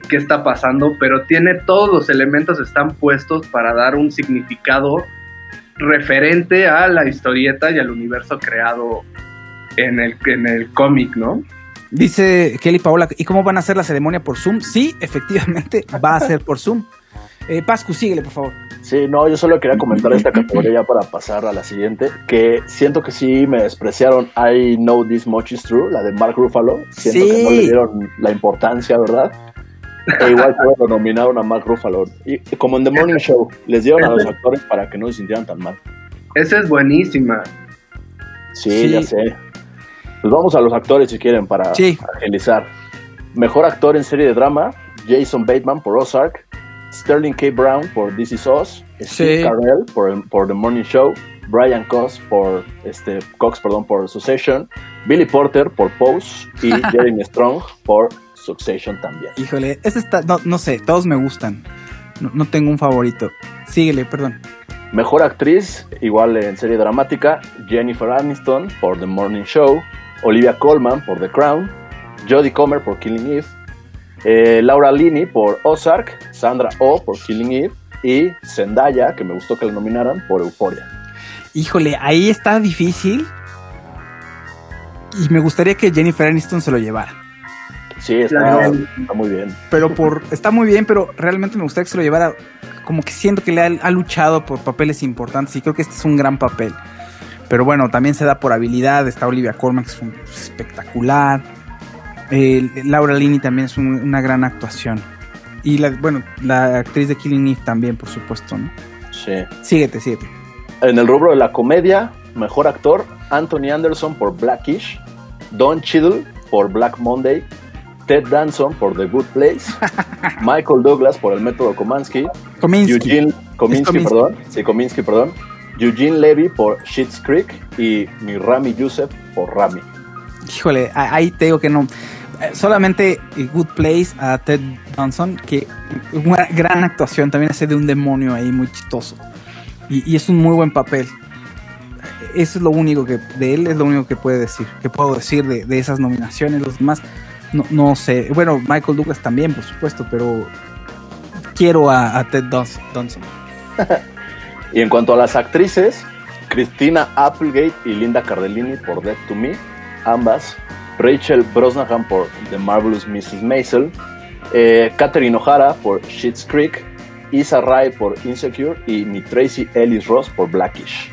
¿qué está pasando? Pero tiene todos los elementos están puestos para dar un significado referente a la historieta y al universo creado en el, en el cómic, ¿no? Dice Kelly Paola, ¿y cómo van a hacer la ceremonia por Zoom? Sí, efectivamente, va a ser por Zoom. Eh, Pascu, síguele, por favor. Sí, no, yo solo quería comentar esta categoría ya para pasar a la siguiente, que siento que sí me despreciaron I Know This Much Is True, la de Mark Ruffalo. Siento que no Sí. le dieron la importancia, ¿verdad? E igual que lo nominaron a Mark Ruffalo. Y como en The Morning Show, les dieron a los actores para que no se sintieran tan mal. Esa es buenísima. Sí, Sí. ya sé. Pues vamos a los actores si quieren para Sí. agilizar. Mejor actor en serie de drama, Jason Bateman por Ozark, Sterling K. Brown por This Is Us, Steve Sí. Carell por, por The Morning Show, Brian Cox por este Cox, perdón, por Succession, Billy Porter por Pose y Jeremy Strong por Succession también. Híjole, este está, no, no sé, todos me gustan. No, no tengo un favorito. Síguele, perdón. Mejor actriz, igual en serie dramática, Jennifer Aniston por The Morning Show, Olivia Colman por The Crown, Jodie Comer por Killing Eve, eh, Laura Linney por Ozark, Sandra Oh por Killing Eve y Zendaya, que me gustó que la nominaran, por Euphoria. Híjole, ahí está difícil. Y me gustaría que Jennifer Aniston se lo llevara. Sí, está, está muy bien. Pero por. Está muy bien, pero realmente me gustaría que se lo llevara. Como que siento que le ha, ha luchado por papeles importantes y creo que este es un gran papel. Pero bueno, también se da por habilidad. Está Olivia Colman, que es un- espectacular. Eh, Laura Linney también es un- una gran actuación. Y la, bueno, la actriz de Killing Eve también, por supuesto, ¿no? Sí. Síguete, síguete. En el rubro de la comedia, mejor actor, Anthony Anderson por Blackish, Don Cheadle por Black Monday, Ted Danson por The Good Place, Michael Douglas por El Método Komansky, Kominsky. Eugene Kominsky, Kominsky. perdón, sí, Kominsky, perdón, Eugene Levy por Schitt's Creek y mi Rami Youssef por Rami. Híjole, ahí te digo que no. Eh, Solamente Good Place a Ted Danson, que una gran actuación, también hace de un demonio ahí muy chistoso. Y, y es un muy buen papel. Eso es lo único que, de él es lo único que puede decir, que puedo decir de, de esas nominaciones. Los demás, no, no sé. Bueno, Michael Douglas también, por supuesto, pero quiero a, a Ted Dans- Danson. Y en cuanto a las actrices, Christina Applegate y Linda Cardellini por Dead to Me, ambas. Rachel Brosnahan por The Marvelous Mrs. Maisel. eh, Catherine O'Hara por Schitt's Creek. Isa Rae por Insecure y mi Tracy Ellis Ross por Blackish.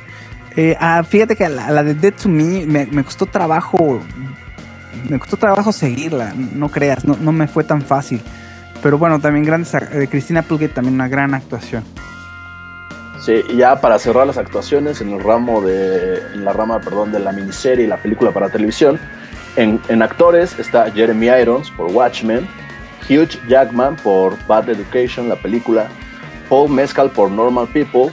Eh, ah, fíjate que la, de Dead to Me me, me costó trabajo. Me costó trabajo seguirla, no creas, no, no me fue tan fácil. Pero bueno, también grandes. Cristina Applegate también una gran actuación. Sí, y ya para cerrar las actuaciones en el ramo de, en la rama, perdón, de la miniserie y la película para televisión, en, en actores está Jeremy Irons por Watchmen, Hugh Jackman por Bad Education, la película, Paul Mescal por Normal People,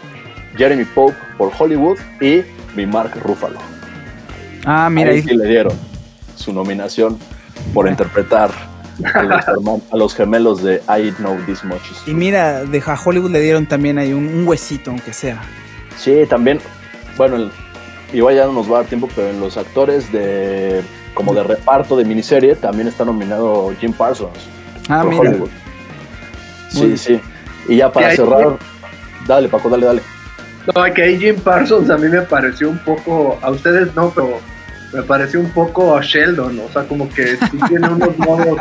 Jeremy Pope por Hollywood y mi Mark Ruffalo. Ah, mira, Ahí ahí- sí le dieron su nominación por interpretar a los, gemelos de I Know This Much. Is y mira, de a Hollywood le dieron también ahí un, un huesito, aunque sea. Sí, también, bueno, el- igual ya no nos va a dar tiempo, pero en los actores de como de reparto de miniserie también está nominado Jim Parsons Ah, por mira. Hollywood. Sí, sí. Y ya para cerrar, dale Paco, dale, dale. No, que ahí Jim Parsons a mí me pareció un poco, a ustedes no, pero me pareció un poco a Sheldon, o sea, como que sí tiene unos modos,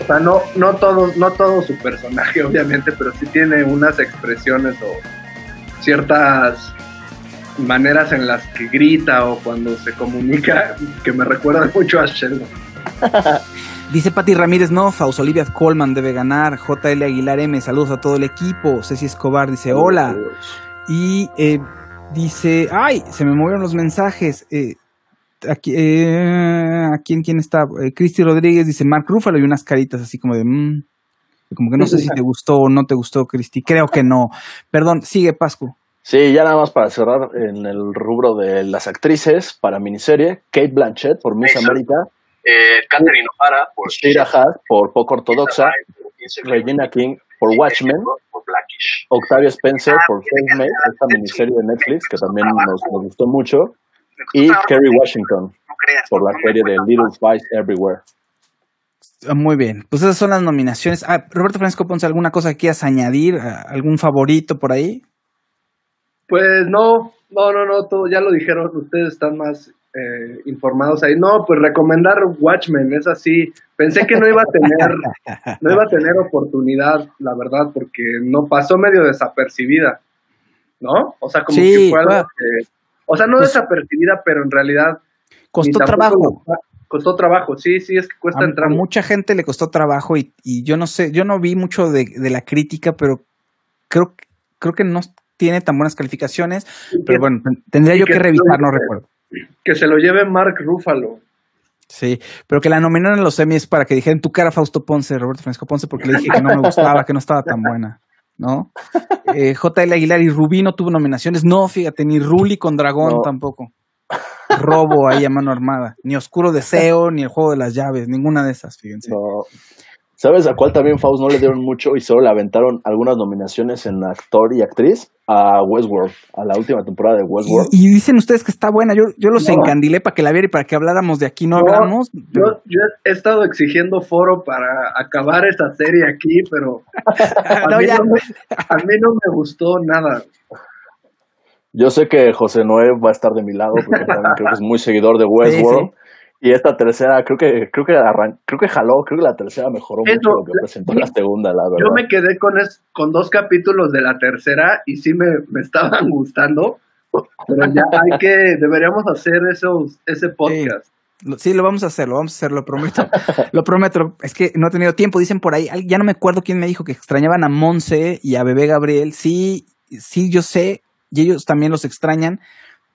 o sea, no, no todos, no todo su personaje, obviamente, pero sí tiene unas expresiones o ciertas maneras en las que grita o cuando se comunica que me recuerdan mucho a Sheldon. Dice Pati Ramírez, no, Faust, Olivia Colman debe ganar. JL Aguilar M, saludos a todo el equipo. Ceci Escobar dice, hola. Y eh, dice, ay, se me movieron los mensajes. Eh, aquí, eh, ¿a quién, quién está? Eh, Cristi Rodríguez dice Mark Ruffalo y unas caritas así como de, "Mm". como que no sé si te gustó o no te gustó, Cristi. Creo que no. Perdón, sigue Pascu. Sí, ya nada más para cerrar en el rubro de las actrices para miniserie, Kate Blanchett por Miss Eso. América, Catherine O'Hara por Shira Haas por Poco Ortodoxa, Regina King por Watchmen, Octavia Spencer por Selfmade, esta miniserie de Netflix que también nos, nos gustó mucho, y Kerry Washington por la serie de Little Spies Everywhere. Ah, Muy bien, pues esas son las nominaciones. Ah, Roberto Francisco Ponce, ¿alguna cosa que quieras añadir? Ah, ¿Algún favorito por ahí? Pues no, no, no, no, todo, ya lo dijeron, ustedes están más eh, informados ahí. No, pues recomendar Watchmen, es así. Pensé que no iba a tener, no iba a tener oportunidad, la verdad, porque no pasó medio desapercibida, ¿no? O sea, como Sí, que fue algo que, o sea, no Pues- desapercibida, pero en realidad Costó trabajo. lo- Costó trabajo, sí, sí, es que cuesta A, entrar. a mucha gente le costó trabajo y, y yo no sé, yo no vi mucho de, de la crítica, pero creo, que- creo que no tiene tan buenas calificaciones. Pero bueno, ten- tendría yo que que revisar, no recuerdo. Que se lo lleve Mark Ruffalo. Sí, pero que la nominaron a los semis para que dijera en tu cara Fausto Ponce, Roberto Francisco Ponce, porque le dije que no me gustaba, que no estaba tan buena, ¿no? Eh, JL Aguilar y Rubí no tuvo nominaciones. No, fíjate, ni Ruli con Dragón No. tampoco. Robo ahí a mano armada. Ni Oscuro Deseo, ni el juego de las llaves, ninguna de esas, fíjense. No. ¿Sabes a cuál también Faust no le dieron mucho y solo le aventaron algunas nominaciones en actor y actriz? A Westworld, a la última temporada de Westworld. Y, y dicen ustedes que está buena. Yo, yo los No. encandilé para que la viera y para que habláramos de aquí. No, No, hablamos. pero- Yo, yo he estado exigiendo foro para acabar esta serie aquí, pero a, No, mí, ya. no me, a mí no me gustó nada. Yo sé que José Noé va a estar de mi lado porque también creo que es muy seguidor de Westworld. Sí, Y esta tercera, creo que creo que arran- creo que jaló, creo que la tercera mejoró Eso, mucho lo que presentó la segunda, la verdad. Yo me quedé con, es, con dos capítulos de la tercera y sí me, me estaban gustando, pero ya hay que, deberíamos hacer esos, ese podcast. Lo- Sí, lo vamos a hacer, lo vamos a hacer, lo prometo. lo prometo. Es que no he tenido tiempo. Dicen por ahí, ya no me acuerdo quién me dijo que extrañaban a Monse y a Bebé Gabriel. Sí, sí, yo sé, y ellos también los extrañan,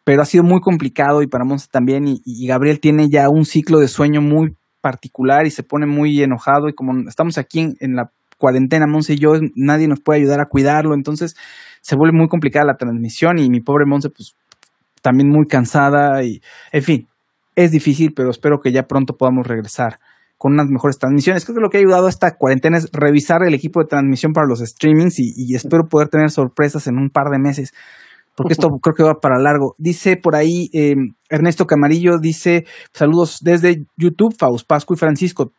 pero ha sido muy complicado y para Monse también. Y, Gabriel tiene ya un ciclo de sueño muy particular y se pone muy enojado. Y como estamos aquí en, la cuarentena, Monse y yo, nadie nos puede ayudar a cuidarlo. Entonces se vuelve muy complicada la transmisión y mi pobre Monse, pues también muy cansada. Y en fin, es difícil, pero espero que ya pronto podamos regresar con unas mejores transmisiones. Creo que lo que ha ayudado a esta cuarentena es revisar el equipo de transmisión para los streamings y espero poder tener sorpresas en un par de meses, porque esto creo que va para largo. Dice por ahí eh, Ernesto Camarillo, dice saludos desde YouTube, Faust, Pascu y Francisco.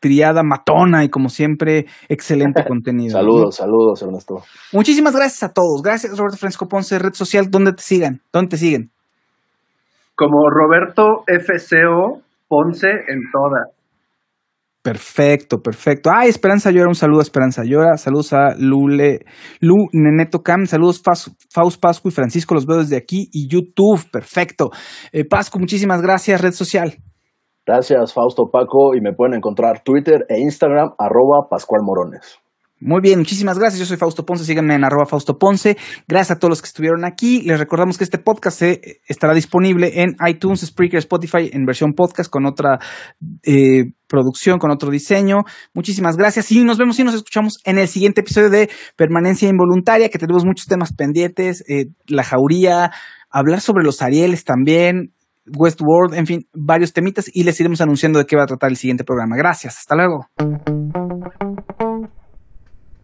Triada matona y como siempre, excelente contenido. Saludos, saludos, Ernesto. Muchísimas gracias a todos. Gracias, Roberto Francisco Ponce, red social, ¿dónde te sigan? ¿Dónde te siguen? Como Roberto FCO Ponce en todas. Perfecto, perfecto. Ay, Esperanza Llora, un saludo a Esperanza Llora. Saludos a Lule, Lu Neneto Cam. Saludos Faust Pascu y Francisco, los veo desde aquí y YouTube. Perfecto. Eh, Pascu, muchísimas gracias, red social. Gracias, Fausto Paco, y me pueden encontrar Twitter e Instagram, arroba Pascual Morones. Muy bien, muchísimas gracias. Yo soy Fausto Ponce, síganme en arroba Fausto Ponce. Gracias a todos los que estuvieron aquí. Les recordamos que este podcast se- estará disponible en iTunes, Spreaker, Spotify en versión podcast con otra eh, producción, con otro diseño. Muchísimas gracias y nos vemos y nos escuchamos en el siguiente episodio de Permanencia Involuntaria, que tenemos muchos temas pendientes, eh, la jauría, hablar sobre los Arieles también. Westworld, en fin, varios temitas y les iremos anunciando de qué va a tratar el siguiente programa. Gracias, hasta luego.